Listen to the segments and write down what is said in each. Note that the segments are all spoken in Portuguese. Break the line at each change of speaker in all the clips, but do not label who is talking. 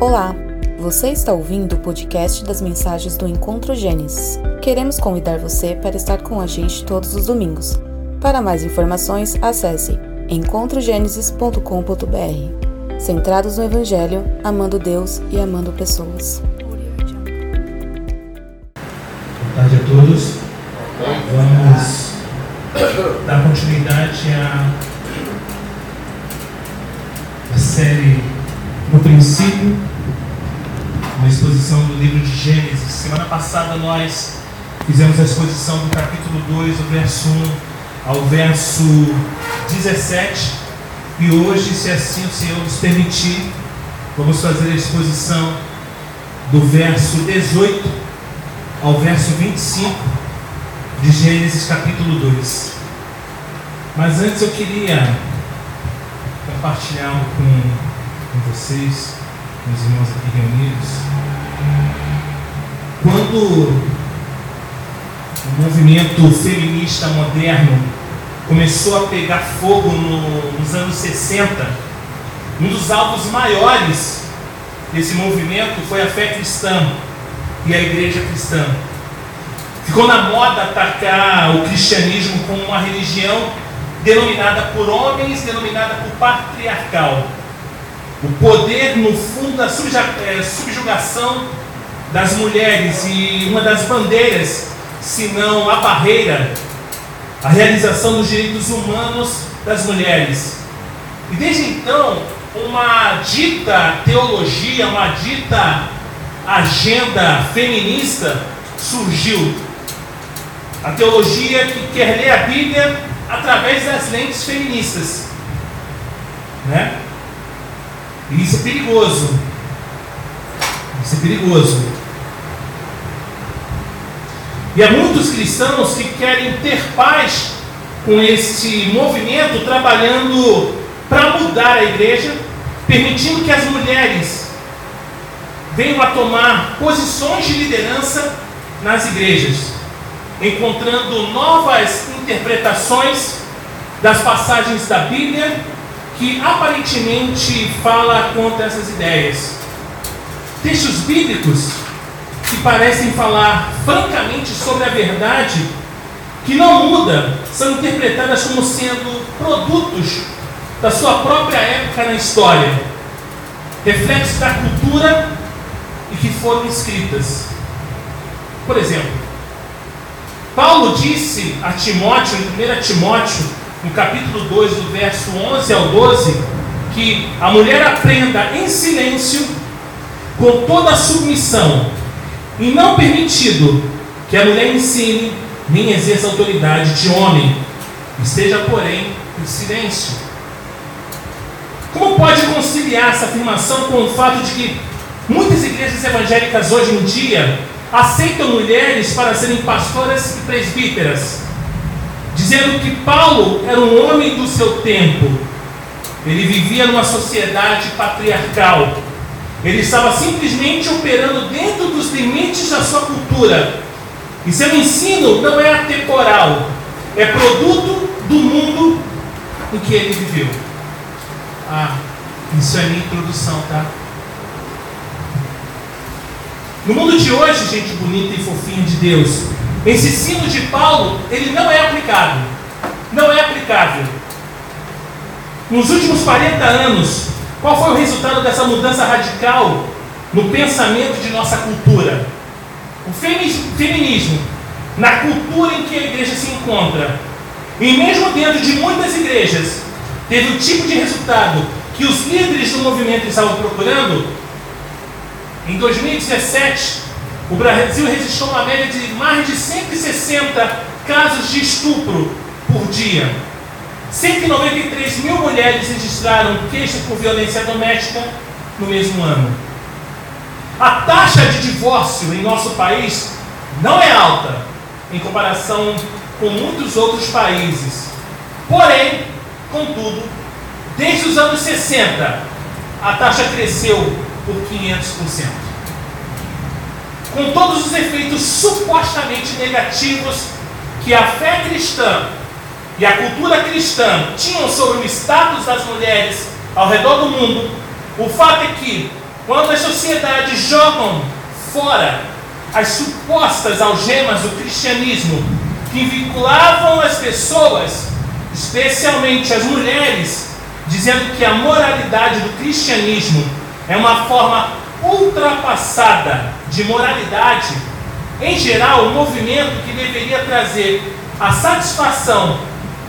Olá, você está ouvindo o podcast das mensagens do Encontro Gênesis. Queremos convidar você para estar com a gente todos os domingos. Para mais informações, acesse encontrogenesis.com.br. Centrados no Evangelho, amando Deus e amando pessoas.
Boa tarde a todos. Vamos dar continuidade à, Princípio, uma exposição do livro de Gênesis. Semana passada nós fizemos a exposição do capítulo 2, do verso 1 ao verso 17. E hoje, se assim o Senhor nos permitir, vamos fazer a exposição do verso 18 ao verso 25 de Gênesis capítulo 2. Mas antes eu queria compartilhar com, com vocês, meus irmãos aqui reunidos. Quando o movimento feminista moderno começou a pegar fogo no, nos anos 60, um dos alvos maiores desse movimento foi a fé cristã e a igreja cristã. Ficou na moda atacar o cristianismo como uma religião denominada por homens, denominada por patriarcal. O poder, no fundo, da subjugação das mulheres e uma das bandeiras, se não a barreira, a realização dos direitos humanos das mulheres. E desde então, uma dita teologia, uma dita agenda feminista surgiu. A teologia que quer ler a Bíblia através das lentes feministas. Né? Isso é perigoso. Isso é perigoso. E há muitos cristãos que querem ter paz com esse movimento, trabalhando para mudar a igreja, permitindo que as mulheres venham a tomar posições de liderança nas igrejas, encontrando novas interpretações das passagens da Bíblia que aparentemente fala contra essas ideias. Textos bíblicos que parecem falar francamente sobre a verdade que não muda, são interpretadas como sendo produtos da sua própria época na história, reflexos da cultura e que foram escritas. Por exemplo, Paulo disse a Timóteo, em 1 Timóteo, no capítulo 2, do verso 11 ao 12, que a mulher aprenda em silêncio, com toda a submissão, e não permitido que a mulher ensine nem exerça autoridade de homem, esteja, porém, em silêncio. Como pode conciliar essa afirmação com o fato de que muitas igrejas evangélicas hoje em dia aceitam mulheres para serem pastoras e presbíteras, dizendo que Paulo era um homem do seu tempo. Ele vivia numa sociedade patriarcal. Ele estava simplesmente operando dentro dos limites da sua cultura. E seu ensino não é atemporal, é produto do mundo em que ele viveu. Ah, isso é minha introdução, tá? No mundo de hoje, gente bonita e fofinha de Deus, esse ensino de Paulo, ele não é aplicado. Não é aplicável. Nos últimos 40 anos, qual foi o resultado dessa mudança radical no pensamento de nossa cultura? O feminismo, na cultura em que a igreja se encontra, e mesmo dentro de muitas igrejas, teve o tipo de resultado que os líderes do movimento estavam procurando, em 2017, o Brasil registrou uma média de mais de 160 casos de estupro por dia. 193 mil mulheres registraram queixa por violência doméstica no mesmo ano. A taxa de divórcio em nosso país não é alta em comparação com muitos outros países. Porém, contudo, desde os anos 60, a taxa cresceu por 500%. Com todos os efeitos supostamente negativos que a fé cristã e a cultura cristã tinham sobre o status das mulheres ao redor do mundo, o fato é que quando as sociedades jogam fora as supostas algemas do cristianismo que vinculavam as pessoas, especialmente as mulheres, dizendo que a moralidade do cristianismo é uma forma ultrapassada de moralidade, em geral, o movimento que deveria trazer a satisfação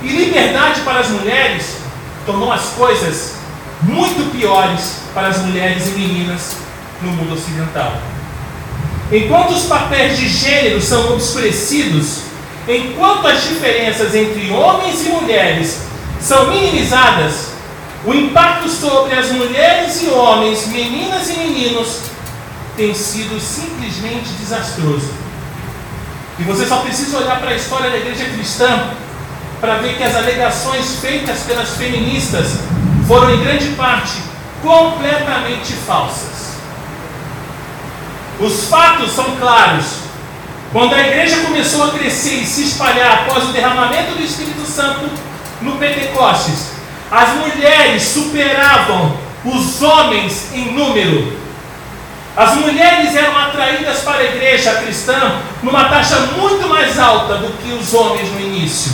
e liberdade para as mulheres tornou as coisas muito piores para as mulheres e meninas no mundo ocidental. Enquanto os papéis de gênero são obscurecidos, enquanto as diferenças entre homens e mulheres são minimizadas, o impacto sobre as mulheres e homens, meninas e meninos, tem sido simplesmente desastroso. E você só precisa olhar para a história da igreja cristã para ver que as alegações feitas pelas feministas foram, em grande parte, completamente falsas. Os fatos são claros. Quando a igreja começou a crescer e se espalhar após o derramamento do Espírito Santo no Pentecostes, as mulheres superavam os homens em número. As mulheres eram atraídas para a igreja cristã numa taxa muito mais alta do que os homens no início.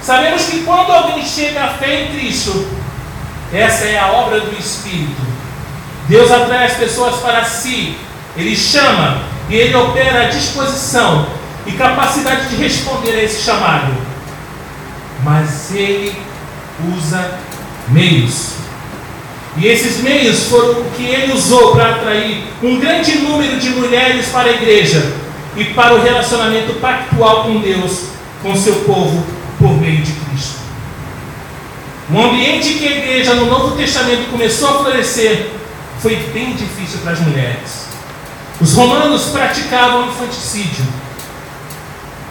Sabemos que quando alguém chega à fé em Cristo, essa é a obra do Espírito. Deus atrai as pessoas para si, Ele chama e Ele opera a disposição e capacidade de responder a esse chamado. Mas Ele usa meios. E esses meios foram o que ele usou para atrair um grande número de mulheres para a igreja e para o relacionamento pactual com Deus, com seu povo, por meio de Cristo. Um ambiente que a igreja no Novo Testamento começou a florescer foi bem difícil para as mulheres. Os romanos praticavam infanticídio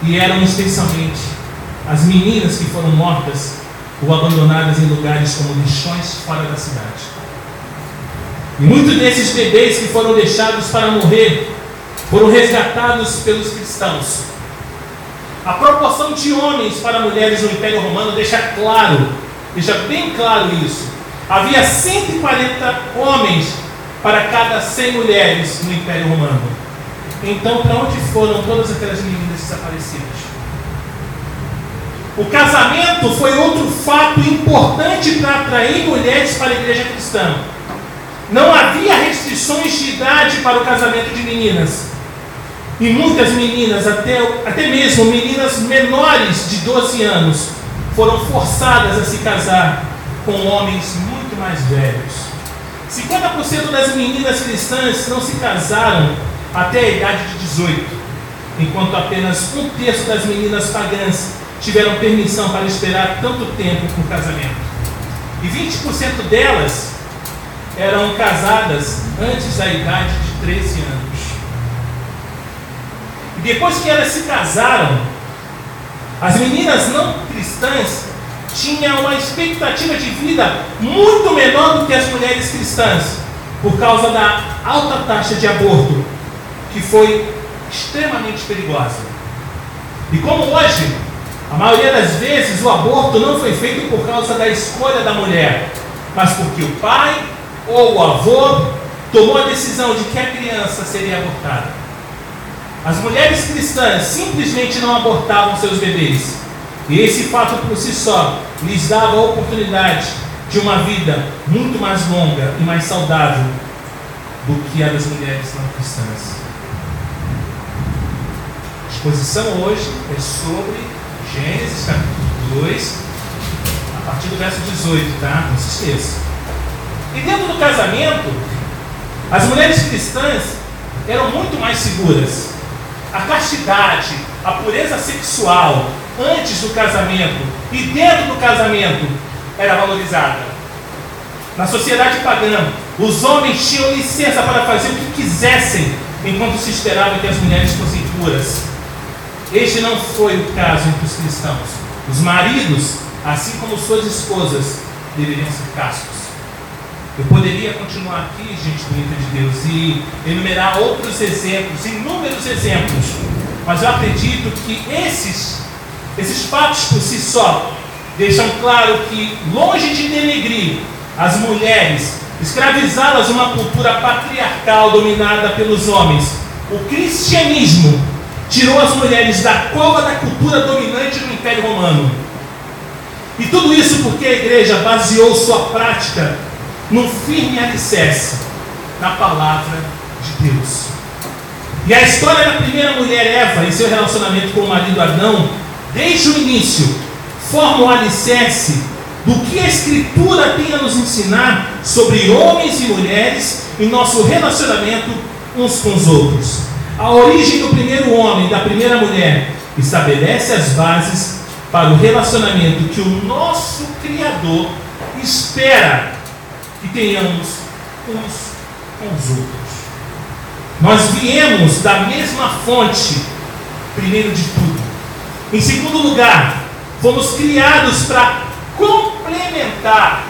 e eram especialmente as meninas que foram mortas ou abandonadas em lugares como lixões fora da cidade. E muitos desses bebês que foram deixados para morrer foram resgatados pelos cristãos. A proporção de homens para mulheres no Império Romano deixa claro, deixa bem claro isso. Havia 140 homens para cada 100 mulheres no Império Romano. Então, para onde foram todas aquelas meninas desaparecidas? O casamento foi outro fato importante para atrair mulheres para a igreja cristã. Não havia restrições de idade para o casamento de meninas. E muitas meninas, até, até mesmo meninas menores de 12 anos, foram forçadas a se casar com homens muito mais velhos. 50% das meninas cristãs não se casaram até a idade de 18, enquanto apenas um terço das meninas pagãs tiveram permissão para esperar tanto tempo por casamento. E 20% delas eram casadas antes da idade de 13 anos. E depois que elas se casaram, as meninas não cristãs tinham uma expectativa de vida muito menor do que as mulheres cristãs, por causa da alta taxa de aborto, que foi extremamente perigosa. E como hoje a maioria das vezes o aborto não foi feito por causa da escolha da mulher, mas porque o pai ou o avô tomou a decisão de que a criança seria abortada. As mulheres cristãs simplesmente não abortavam seus bebês. E esse fato por si só lhes dava a oportunidade de uma vida muito mais longa e mais saudável do que a das mulheres não cristãs. A exposição hoje é sobre Gênesis capítulo 2, a partir do verso 18, tá? Não se esqueça. E dentro do casamento, as mulheres cristãs eram muito mais seguras. A castidade, a pureza sexual antes do casamento e dentro do casamento era valorizada. Na sociedade pagã, os homens tinham licença para fazer o que quisessem enquanto se esperava que as mulheres fossem puras. Este não foi o caso entre os cristãos. Os maridos, assim como suas esposas, deveriam ser castos. Eu poderia continuar aqui, gente bonita de Deus, e enumerar outros exemplos, inúmeros exemplos, mas eu acredito que esses, esses fatos por si só deixam claro que, longe de denegrir as mulheres escravizá-las uma cultura patriarcal dominada pelos homens. O cristianismo tirou as mulheres da cova da cultura dominante do Império Romano. E tudo isso porque a igreja baseou sua prática num firme alicerce na palavra de Deus. E a história da primeira mulher Eva e seu relacionamento com o marido Adão, desde o início, forma o alicerce do que a Escritura tem a nos ensinar sobre homens e mulheres e nosso relacionamento uns com os outros. A origem do primeiro homem e da primeira mulher estabelece as bases para o relacionamento que o nosso Criador espera que tenhamos uns com os outros. Nós viemos da mesma fonte, primeiro de tudo. Em segundo lugar, fomos criados para complementar,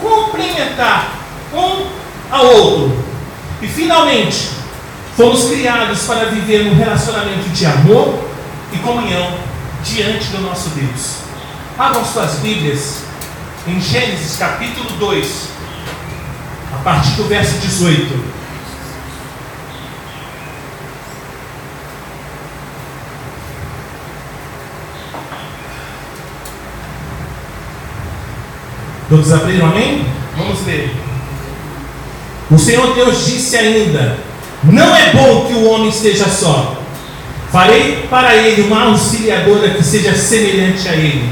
complementar um ao outro. E finalmente, fomos criados para viver num relacionamento de amor e comunhão diante do nosso Deus. Abram suas Bíblias em Gênesis capítulo 2, a partir do verso 18. Todos abriram, amém? Vamos ler. O Senhor Deus disse ainda: Não é bom que o homem esteja só. Farei para ele uma auxiliadora que seja semelhante a ele.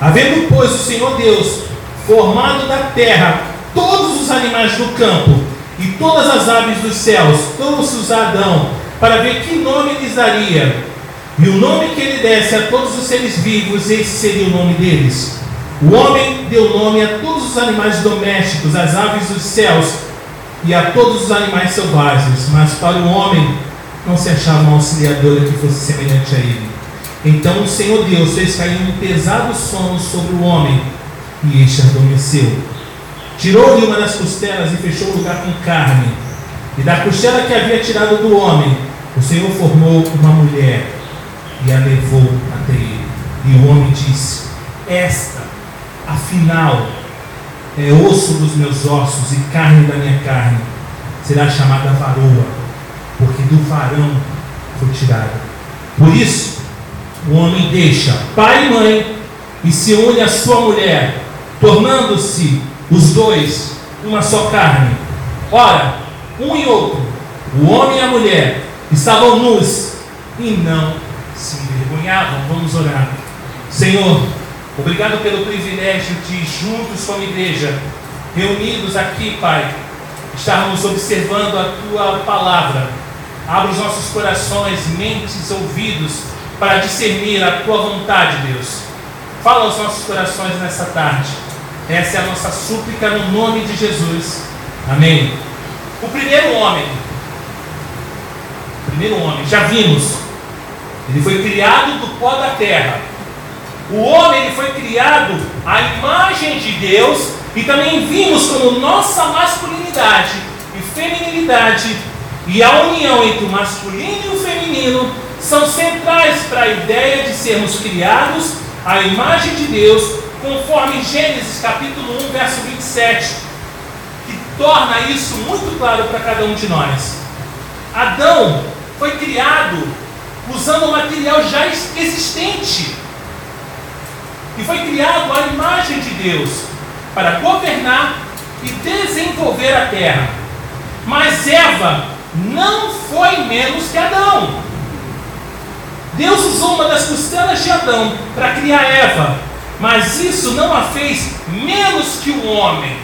Havendo, pois, o Senhor Deus formado da terra todos os animais do campo e todas as aves dos céus, trouxe-os a Adão para ver que nome lhes daria. E o nome que ele desse a todos os seres vivos, esse seria o nome deles. O homem deu nome a todos os animais domésticos, às aves dos céus e a todos os animais selvagens, mas para o homem não se achava uma auxiliadora que fosse semelhante a ele. Então o Senhor Deus fez cair um pesado sono sobre o homem e este adormeceu. Tirou-lhe uma das costelas e fechou o lugar com carne. E da costela que havia tirado do homem, o Senhor formou uma mulher e a levou até ele. E o homem disse: Esta afinal, é osso dos meus ossos e carne da minha carne, será chamada varoa, porque do varão foi tirada. Por isso, o homem deixa pai e mãe e se une à sua mulher, tornando-se os dois uma só carne. Ora, um e outro, o homem e a mulher, estavam nus e não se envergonhavam. Vamos orar. Senhor, Obrigado pelo privilégio de, juntos como igreja, reunidos aqui, Pai, estarmos observando a Tua palavra. Abra os nossos corações, mentes, ouvidos, para discernir a Tua vontade, Deus. Fala aos nossos corações nessa tarde. Essa é a nossa súplica no nome de Jesus. Amém. O primeiro homem, o primeiro homem, já vimos, ele foi criado do pó da terra o homem ele foi criado à imagem de Deus e também vimos como nossa masculinidade e feminilidade e a união entre o masculino e o feminino são centrais para a ideia de sermos criados à imagem de Deus, conforme Gênesis capítulo 1, verso 27, que torna isso muito claro para cada um de nós. Adão foi criado usando o material já existente e foi criado à imagem de Deus para governar e desenvolver a terra. Mas Eva não foi menos que Adão. Deus usou uma das costelas de Adão para criar Eva, mas isso não a fez menos que o homem.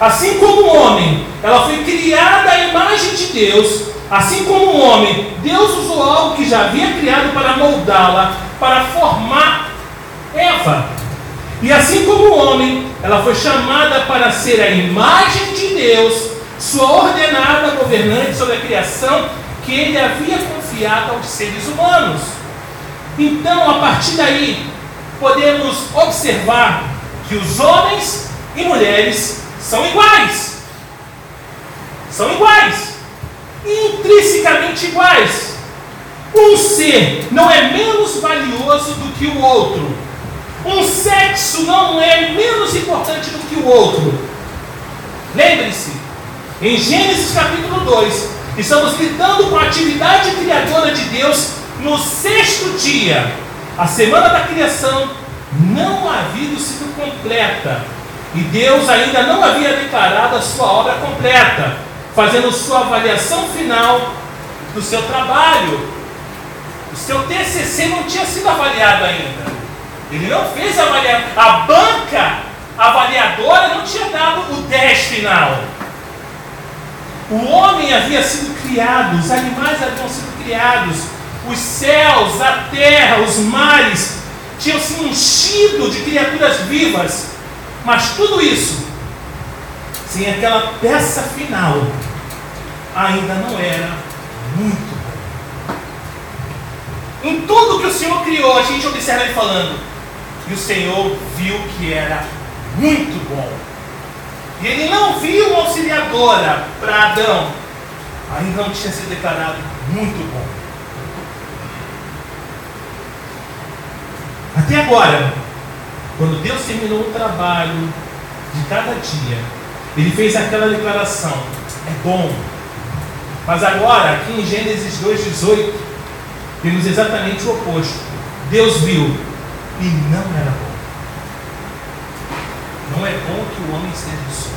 Assim como o homem, ela foi criada à imagem de Deus, assim como o homem, Deus usou algo que já havia criado para moldá-la para formar Eva. E assim como o homem, ela foi chamada para ser a imagem de Deus, sua ordenada governante sobre a criação que ele havia confiado aos seres humanos. Então, a partir daí, podemos observar que os homens e mulheres são iguais. São iguais. Intrinsecamente iguais. Um ser não é menos valioso do que o outro. Um sexo não é menos importante do que o outro. Lembre-se, em Gênesis capítulo 2, estamos lidando com a atividade criadora de Deus no sexto dia. A semana da criação não havia sido completa e Deus ainda não havia declarado a sua obra completa, fazendo sua avaliação final do seu trabalho. O seu TCC não tinha sido avaliado ainda. Ele não fez avaliação. A banca avaliadora não tinha dado o 10 final. O homem havia sido criado, os animais haviam sido criados, os céus, a terra, os mares tinham se enchido de criaturas vivas. Mas tudo isso, sem aquela peça final, ainda não era muito. Em tudo que o Senhor criou, a gente observa ele falando, e o Senhor viu que era muito bom. E ele não viu uma auxiliadora para Adão. Ainda não tinha sido declarado muito bom. Até agora, quando Deus terminou o trabalho de cada dia, ele fez aquela declaração: é bom. Mas agora, aqui em Gênesis 2,18, temos exatamente o oposto. Deus viu e não era bom. Não é bom que o homem esteja só.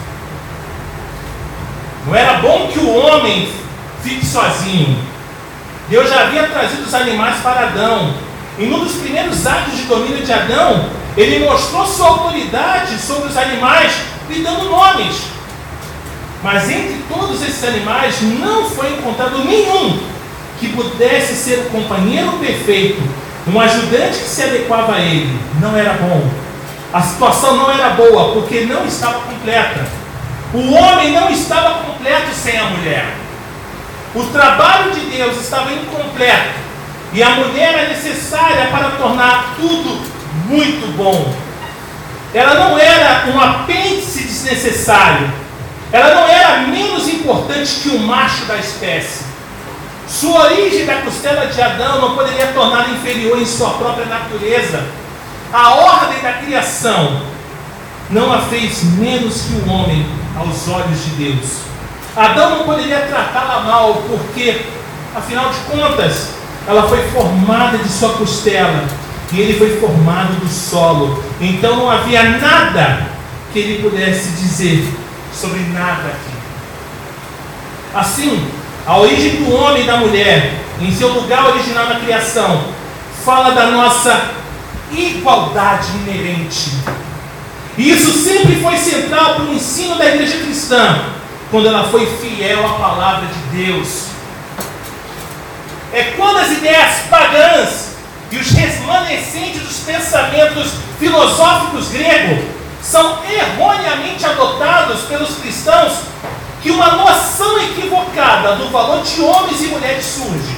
Não era bom que o homem fique sozinho. Deus já havia trazido os animais para Adão. E num dos primeiros atos de domínio de Adão, ele mostrou sua autoridade sobre os animais, lhe dando nomes. Mas entre todos esses animais não foi encontrado nenhum que pudesse ser o companheiro perfeito, um ajudante que se adequava a ele. Não era bom. A situação não era boa porque não estava completa. O homem não estava completo sem a mulher. O trabalho de Deus estava incompleto. E a mulher é necessária para tornar tudo muito bom. Ela não era um apêndice desnecessário. Ela não era menos importante que o macho da espécie. Sua origem da costela de Adão não poderia torná-la inferior em sua própria natureza. A ordem da criação não a fez menos que o homem aos olhos de Deus. Adão não poderia tratá-la mal, porque, afinal de contas, ela foi formada de sua costela e ele foi formado do solo. Então não havia nada que ele pudesse dizer sobre nada aqui. Assim, a origem do homem e da mulher, em seu lugar original na criação, fala da nossa igualdade inerente. E isso sempre foi central para o ensino da igreja cristã, quando ela foi fiel à palavra de Deus. É quando as ideias pagãs e os remanescentes dos pensamentos filosóficos gregos são erroneamente adotados pelos cristãos que uma noção equivocada do valor de homens e mulheres surge.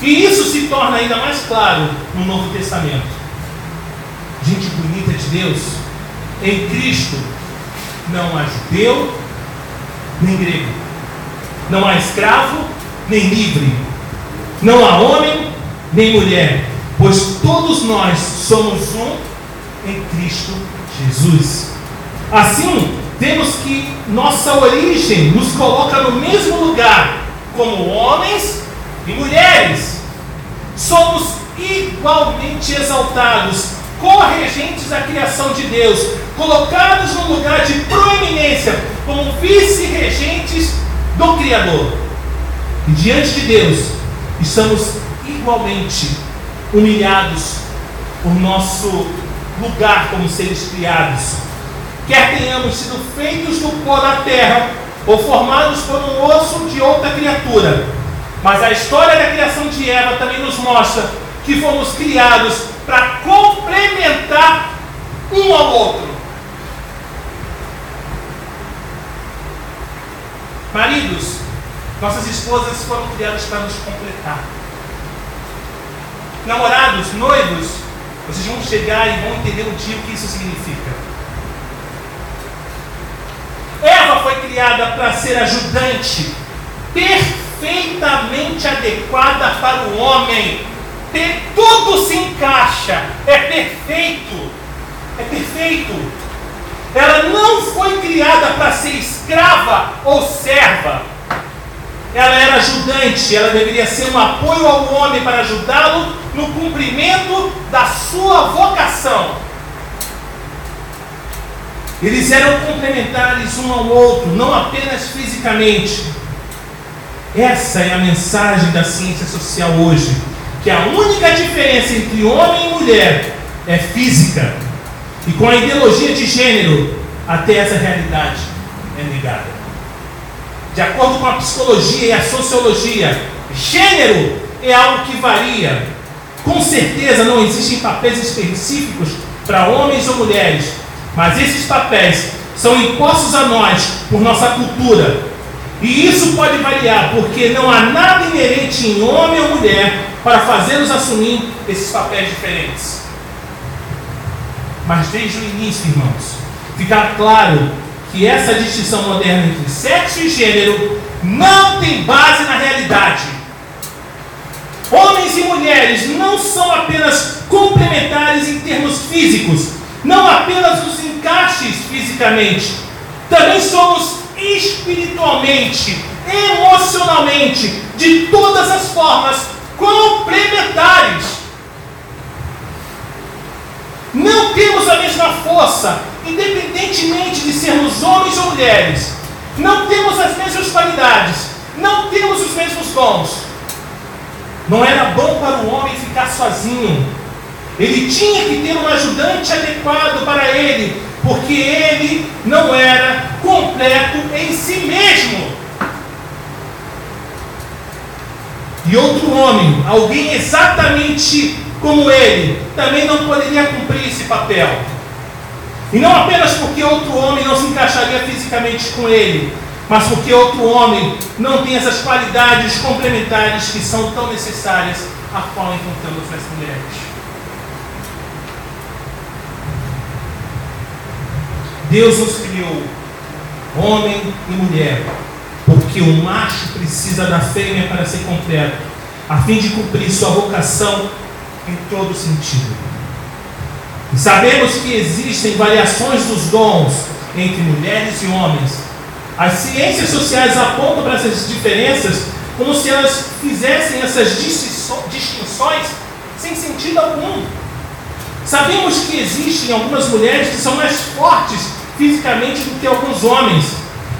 E isso se torna ainda mais claro no Novo Testamento gente bonita de Deus, em Cristo não há judeu nem grego, não há escravo nem livre, não há homem nem mulher, pois todos nós somos um em Cristo Jesus. Assim, temos que nossa origem nos coloca no mesmo lugar como homens e mulheres. Somos igualmente exaltados corregentes da criação de Deus, colocados num lugar de proeminência, como vice-regentes do Criador. E diante de Deus, estamos igualmente humilhados por nosso lugar como seres criados. Quer tenhamos sido feitos do pó da terra ou formados por um osso de outra criatura. Mas a história da criação de Eva também nos mostra que fomos criados para complementar um ao outro. Maridos, nossas esposas foram criadas para nos completar. Namorados, noivos, vocês vão chegar e vão entender um dia o que isso significa. Eva foi criada para ser ajudante, perfeitamente adequada para o homem tudo se encaixa, é perfeito, é perfeito. Ela não foi criada para ser escrava ou serva. Ela era ajudante, ela deveria ser um apoio ao homem para ajudá-lo no cumprimento da sua vocação. Eles eram complementares um ao outro, não apenas fisicamente. Essa é a mensagem da ciência social hoje, que a única diferença entre homem e mulher é física. E com a ideologia de gênero, até essa realidade é negada. De acordo com a psicologia e a sociologia, gênero é algo que varia. Com certeza não existem papéis específicos para homens ou mulheres, mas esses papéis são impostos a nós por nossa cultura. E isso pode variar, porque não há nada inerente em homem ou mulher para fazê-los assumir esses papéis diferentes. Mas desde o início, irmãos, ficar claro que essa distinção moderna entre sexo e gênero não tem base na realidade. Homens e mulheres não são apenas complementares em termos físicos, não apenas nos encaixes fisicamente, também somos espiritualmente, emocionalmente, de todas as formas, complementares. Não temos a mesma força, independentemente de sermos homens ou mulheres. Não temos as mesmas qualidades. Não temos os mesmos dons. Não era bom para o homem ficar sozinho. Ele tinha que ter um ajudante adequado para ele, porque ele não era completo em si mesmo. E outro homem, alguém exatamente como ele, também não poderia cumprir esse papel. E não apenas porque outro homem não se encaixaria fisicamente com ele, mas porque outro homem não tem essas qualidades complementares que são tão necessárias a qual encontramos nas mulheres. Deus nos criou, homem e mulher, porque o macho precisa da fêmea para ser completo, a fim de cumprir sua vocação em todo sentido. E sabemos que existem variações dos dons entre mulheres e homens. As ciências sociais apontam para essas diferenças como se elas fizessem essas distinções sem sentido algum. Sabemos que existem algumas mulheres que são mais fortes fisicamente do que alguns homens.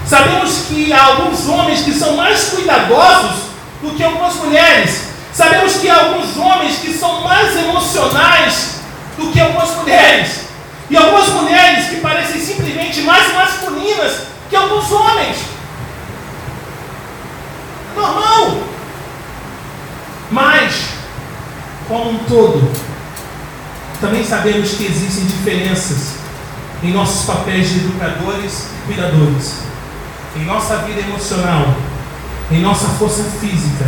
Sabemos que há alguns homens que são mais cuidadosos do que algumas mulheres. Sabemos que há alguns homens que são mais emocionais do que algumas mulheres. E algumas mulheres que parecem simplesmente mais masculinas que alguns homens. Normal. Mas, como um todo, também sabemos que existem diferenças em nossos papéis de educadores e cuidadores, em nossa vida emocional, em nossa força física,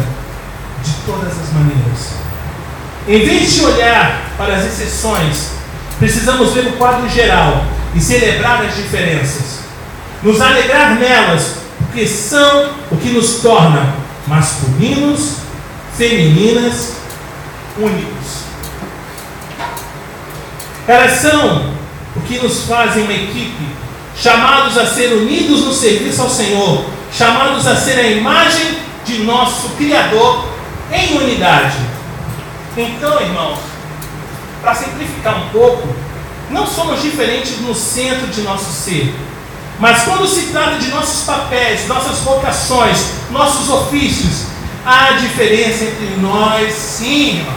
de todas as maneiras. Em vez de olhar para as exceções, precisamos ver o quadro geral e celebrar as diferenças. Nos alegrar nelas, porque são o que nos torna masculinos, femininas, únicos. Elas são que nos fazem uma equipe, chamados a ser unidos no serviço ao Senhor, chamados a ser a imagem de nosso Criador em unidade. Então, irmãos, para simplificar um pouco, não somos diferentes no centro de nosso ser. Mas quando se trata de nossos papéis, nossas vocações, nossos ofícios, há diferença entre nós, sim, irmãos.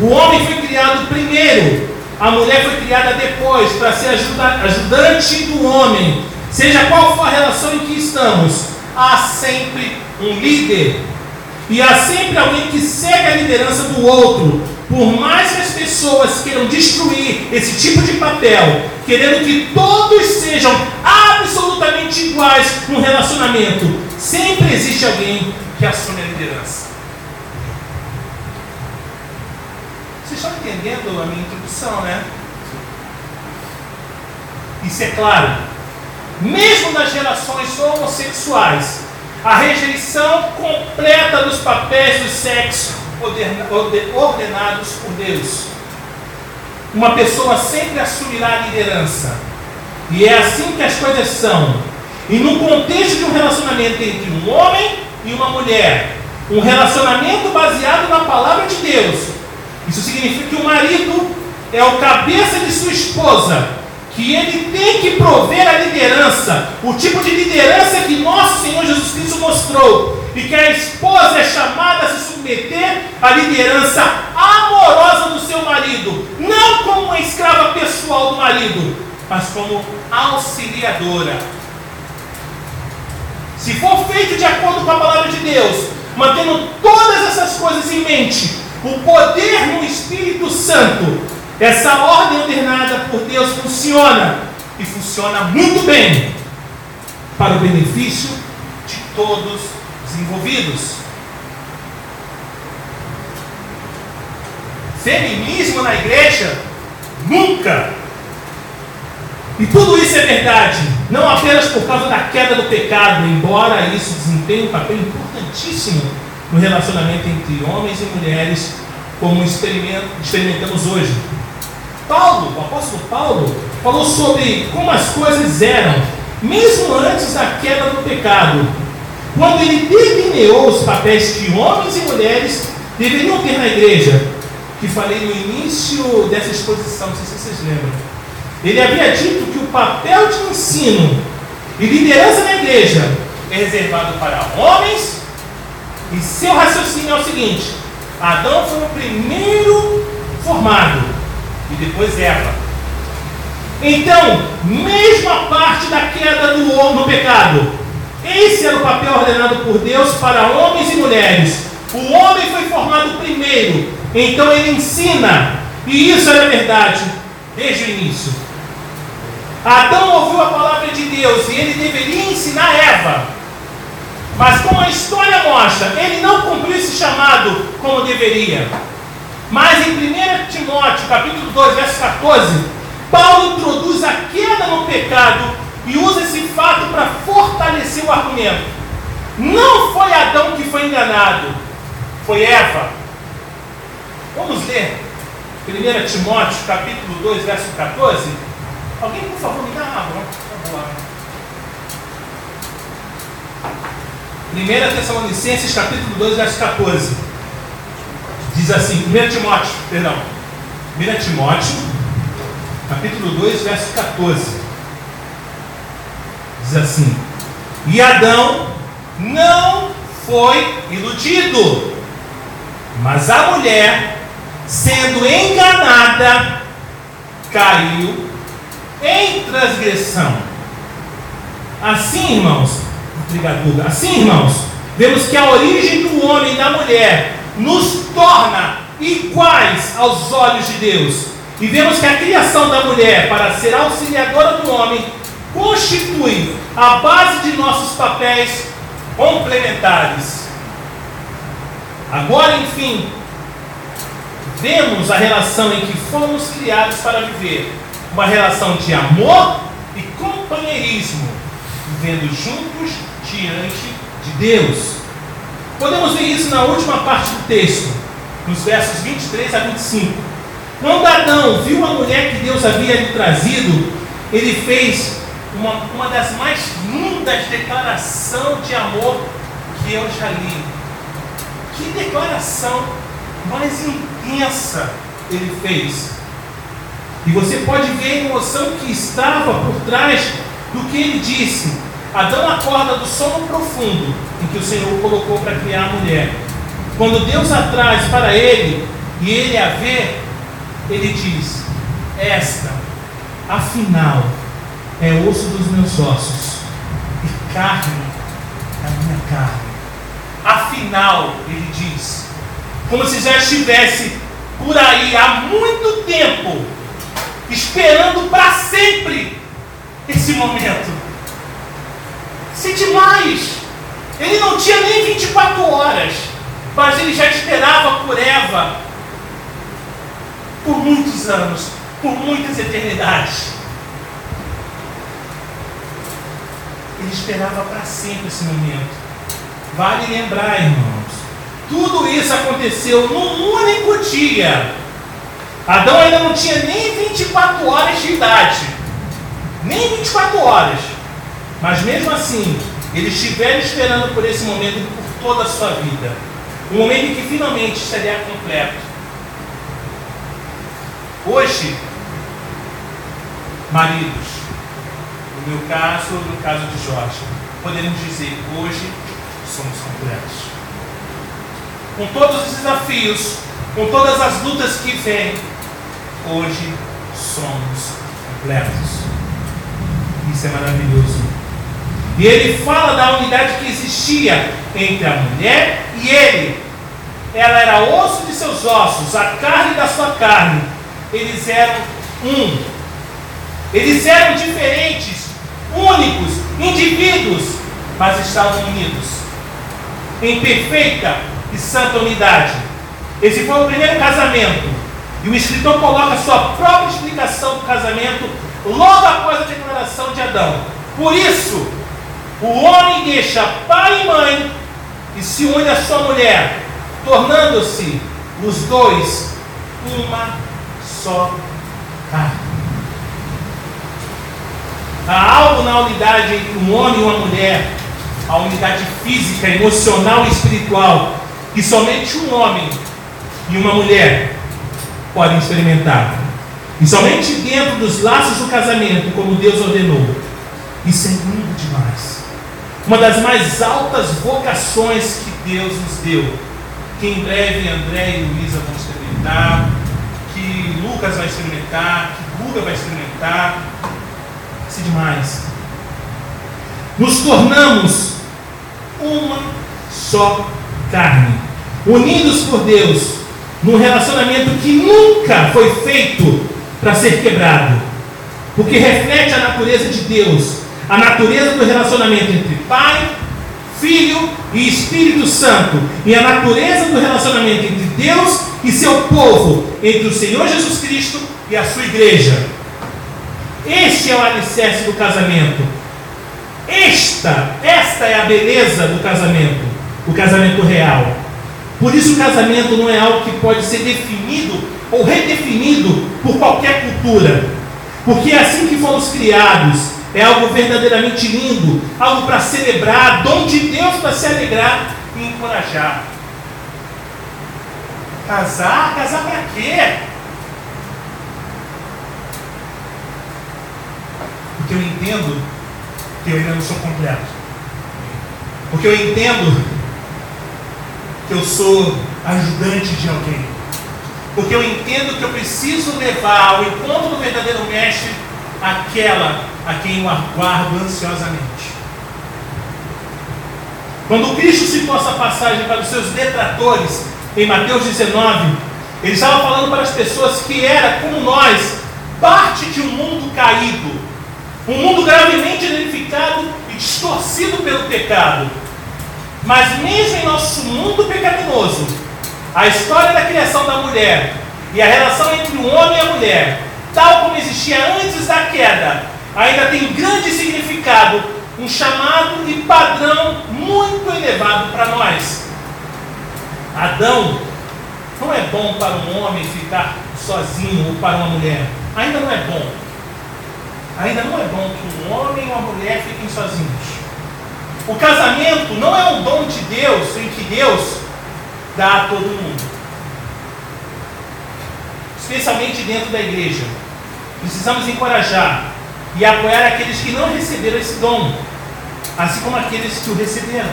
O homem foi criado primeiro a mulher foi criada depois para ser ajuda, ajudante do homem. Seja qual for a relação em que estamos, há sempre um líder. E há sempre alguém que segue a liderança do outro. Por mais que as pessoas queiram destruir esse tipo de papel, querendo que todos sejam absolutamente iguais no relacionamento, sempre existe alguém que assume a liderança. Vocês estão entendendo a minha introdução, né? Isso é claro. Mesmo nas relações homossexuais, a rejeição completa dos papéis do sexo ordenados por Deus. Uma pessoa sempre assumirá a liderança. E é assim que as coisas são. E no contexto de um relacionamento entre um homem e uma mulher, um relacionamento baseado na palavra de Deus, isso significa que o marido é o cabeça de sua esposa, que ele tem que prover a liderança, o tipo de liderança que nosso Senhor Jesus Cristo mostrou, e que a esposa é chamada a se submeter à liderança amorosa do seu marido, não como uma escrava pessoal do marido, mas como auxiliadora. Se for feito de acordo com a palavra de Deus, mantendo todas essas coisas em mente, o poder no Espírito Santo, essa ordem ordenada por Deus funciona e funciona muito bem para o benefício de todos os envolvidos. Feminismo na igreja? Nunca! E tudo isso é verdade, não apenas por causa da queda do pecado, embora isso desempenhe um papel importantíssimo no relacionamento entre homens e mulheres, como experimentamos hoje. Paulo, o apóstolo Paulo, falou sobre como as coisas eram, mesmo antes da queda do pecado, quando ele delineou os papéis que homens e mulheres deveriam ter na igreja, que falei no início dessa exposição, não sei se vocês lembram. Ele havia dito que o papel de ensino e liderança na igreja é reservado para homens e seu raciocínio é o seguinte: Adão foi o primeiro formado e depois Eva. Então, mesma parte da queda do homem no pecado, esse era o papel ordenado por Deus para homens e mulheres. O homem foi formado primeiro, então ele ensina, e isso era verdade desde o início. Adão ouviu a palavra de Deus e ele deveria ensinar Eva. Mas como a história mostra, ele não cumpriu esse chamado como deveria. Mas em 1 Timóteo, capítulo 2, verso 14, Paulo introduz a queda no pecado e usa esse fato para fortalecer o argumento. Não foi Adão que foi enganado, foi Eva. Vamos ler 1 Timóteo, capítulo 2, verso 14. Alguém, por favor, me dá água. Por favor. 1 Tessalonicenses capítulo 2, verso 14. Diz assim, 1 Timóteo, perdão. 1 Timóteo, capítulo 2, verso 14. Diz assim: E Adão não foi iludido, mas a mulher, sendo enganada, caiu em transgressão. Assim, irmãos, Obrigado, Assim, irmãos, vemos que a origem do homem e da mulher nos torna iguais aos olhos de Deus. E vemos que a criação da mulher para ser auxiliadora do homem constitui a base de nossos papéis complementares. Agora, enfim, vemos a relação em que fomos criados para viver uma relação de amor e companheirismo, vivendo juntos diante de Deus. Podemos ver isso na última parte do texto, nos versos 23 a 25. Quando Adão viu a mulher que Deus havia lhe trazido, ele fez uma, uma das mais lindas declarações de amor que eu já li. Que declaração mais intensa ele fez. E você pode ver a emoção que estava por trás do que ele disse. Adão acorda do sono profundo em que o Senhor colocou para criar a mulher. Quando Deus a traz para ele e ele a vê, ele diz: Esta, afinal, é osso dos meus ossos e carne da minha carne. Afinal, ele diz, como se já estivesse por aí há muito tempo, esperando para sempre esse momento. Se demais! Ele não tinha nem 24 horas, mas ele já esperava por Eva por muitos anos, por muitas eternidades. Ele esperava para sempre esse momento. Vale lembrar, irmãos, tudo isso aconteceu num único dia. Adão ainda não tinha nem 24 horas de idade. nem 24 horas, mas mesmo assim, eles estiveram esperando por esse momento por toda a sua vida. Um momento em que finalmente estaria completo. Hoje, maridos, no meu caso, no caso de Jorge, podemos dizer hoje somos completos. Com todos os desafios, com todas as lutas que vêm, hoje somos completos. Isso é maravilhoso. E ele fala da unidade que existia entre a mulher e ele. Ela era osso de seus ossos, a carne da sua carne. Eles eram um. Eles eram diferentes, únicos, indivíduos, mas estavam unidos em perfeita e santa unidade. Esse foi o primeiro casamento. E o escritor coloca sua própria explicação do casamento logo após a declaração de Adão. Por isso, o homem deixa pai e mãe e se une à sua mulher, tornando-se os dois uma só carne. Há algo na unidade entre um homem e uma mulher, a unidade física, emocional e espiritual, que somente um homem e uma mulher podem experimentar. E somente dentro dos laços do casamento, como Deus ordenou. Isso é lindo demais. Uma das mais altas vocações que Deus nos deu. Que em breve André e Luísa vão experimentar. Que Lucas vai experimentar. Que Guga vai experimentar. Isso é demais. Nos tornamos uma só carne. Unidos por Deus. Num relacionamento que nunca foi feito para ser quebrado. Porque reflete a natureza de Deus, a natureza do relacionamento entre Pai, Filho e Espírito Santo, e a natureza do relacionamento entre Deus e seu povo, entre o Senhor Jesus Cristo e a sua igreja. Este é o alicerce do casamento. Esta, esta é a beleza do casamento, o casamento real. Por isso o casamento não é algo que pode ser definido ou redefinido por qualquer cultura. Porque é assim que fomos criados. É algo verdadeiramente lindo, algo para celebrar, dom de Deus para se alegrar e encorajar. Casar? Casar para quê? Porque eu entendo que eu ainda não sou completo. Porque eu entendo que eu sou ajudante de alguém. Porque eu entendo que eu preciso levar ao encontro do verdadeiro mestre aquela a quem eu aguardo ansiosamente. Quando Cristo citou essa passagem para os seus detratores, em Mateus 19, ele estava falando para as pessoas que era, como nós, parte de um mundo caído, um mundo gravemente danificado e distorcido pelo pecado. Mas mesmo em nosso mundo pecaminoso, a história da criação da mulher e a relação entre o homem e a mulher, tal como existia antes da queda, ainda tem grande significado, um chamado e padrão muito elevado para nós. Adão não é bom para um homem ficar sozinho ou para uma mulher. Ainda não é bom. Ainda não é bom que um homem e uma mulher fiquem sozinhos. O casamento não é um dom de Deus em que Deus dá a todo mundo. Especialmente dentro da igreja. Precisamos encorajar e apoiar aqueles que não receberam esse dom, assim como aqueles que o receberam.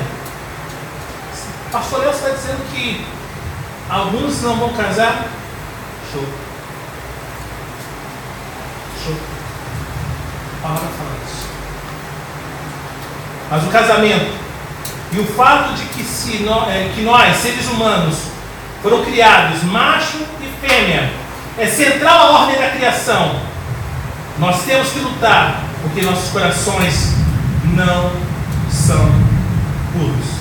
O pastor Léo está dizendo que alguns não vão casar. Show. Show. A palavra fala isso. Mas o casamento e o fato de que, se é, que nós, seres humanos, foram criados macho e fêmea, é central a ordem da criação. Nós temos que lutar porque nossos corações não são puros.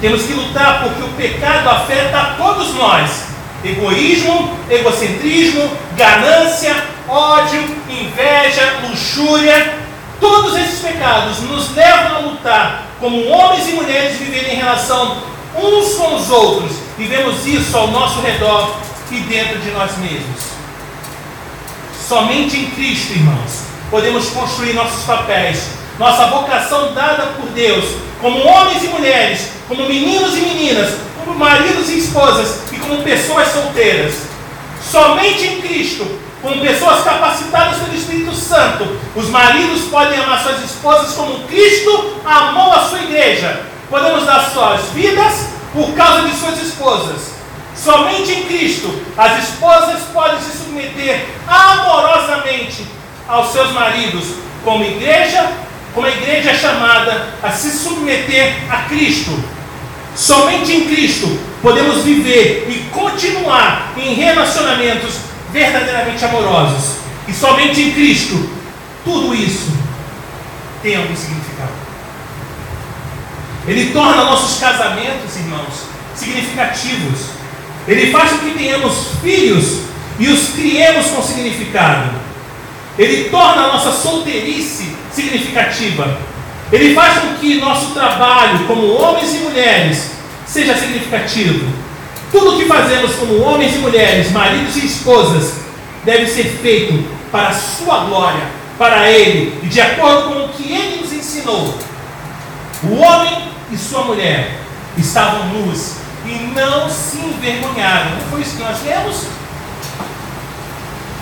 Temos que lutar porque o pecado afeta a todos nós. Egoísmo, egocentrismo, ganância, ódio, inveja, luxúria, Todos esses pecados nos levam a lutar como homens e mulheres viverem em relação uns com os outros. Vivemos isso ao nosso redor e dentro de nós mesmos. Somente em Cristo, irmãos, podemos construir nossos papéis, nossa vocação dada por Deus, como homens e mulheres, como meninos e meninas, como maridos e esposas e como pessoas solteiras. Somente em Cristo, com pessoas capacitadas pelo Espírito Santo, os maridos podem amar suas esposas como Cristo amou a sua igreja. Podemos dar suas vidas por causa de suas esposas. Somente em Cristo as esposas podem se submeter amorosamente aos seus maridos, como igreja, como a igreja é chamada a se submeter a Cristo. Somente em Cristo podemos viver e continuar em relacionamentos verdadeiramente amorosos. E somente em Cristo tudo isso tem algum significado. Ele torna nossos casamentos, irmãos, significativos. Ele faz com que tenhamos filhos e os criemos com significado. Ele torna a nossa solteirice significativa. Ele faz com que nosso trabalho como homens e mulheres seja significativo. Tudo o que fazemos como homens e mulheres, maridos e esposas, deve ser feito para a sua glória, para Ele e de acordo com o que Ele nos ensinou. O homem e sua mulher estavam nus e não se envergonharam. Não foi isso que nós lemos?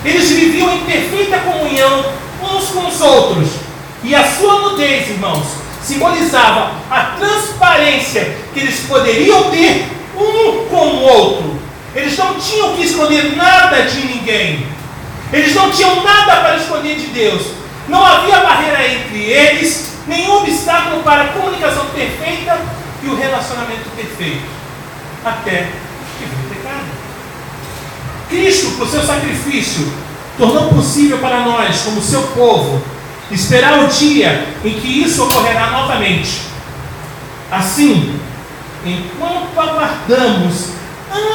Eles viviam em perfeita comunhão uns com os outros. E a sua nudez, irmãos, simbolizava a transparência que eles poderiam ter um com o outro. Eles não tinham que esconder nada de ninguém. Eles não tinham nada para esconder de Deus. Não havia barreira entre eles, nenhum obstáculo para a comunicação perfeita e o relacionamento perfeito. Até que veio o pecado. Cristo, por seu sacrifício, tornou possível para nós, como seu povo, esperar o dia em que isso ocorrerá novamente. Assim, enquanto aguardamos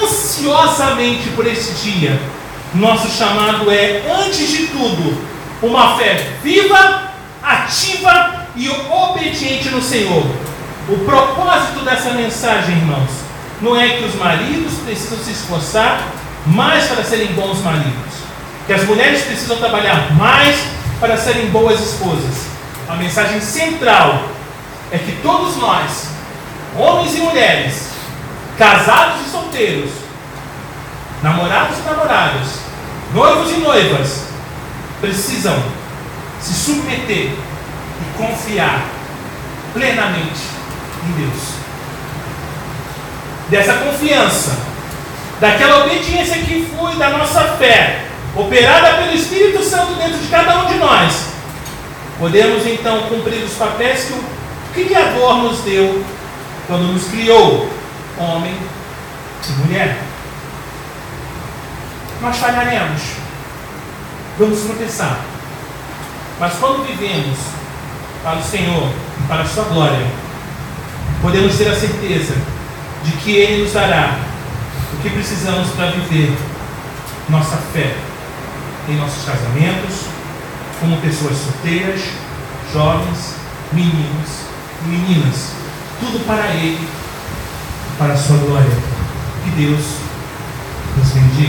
ansiosamente por esse dia, nosso chamado é, antes de tudo, uma fé viva, ativa e obediente no Senhor. O propósito dessa mensagem, irmãos, não é que os maridos precisam se esforçar mais para serem bons maridos, que as mulheres precisam trabalhar mais para serem boas esposas. A mensagem central é que todos nós, homens e mulheres, casados e solteiros, namorados e namoradas, noivos e noivas, precisam se submeter e confiar plenamente em Deus. Dessa confiança, daquela obediência que foi da nossa fé, operada pelo Espírito Santo dentro de cada um de nós, podemos então cumprir os papéis que o Criador nos deu quando nos criou, homem e mulher. Nós falharemos, vamos tropeçar, mas quando vivemos para o Senhor para a Sua glória, podemos ter a certeza de que Ele nos dará o que precisamos para viver nossa fé em nossos casamentos, como pessoas solteiras, jovens, meninos e meninas. Tudo para Ele, para a sua glória. Que Deus nos bendiga.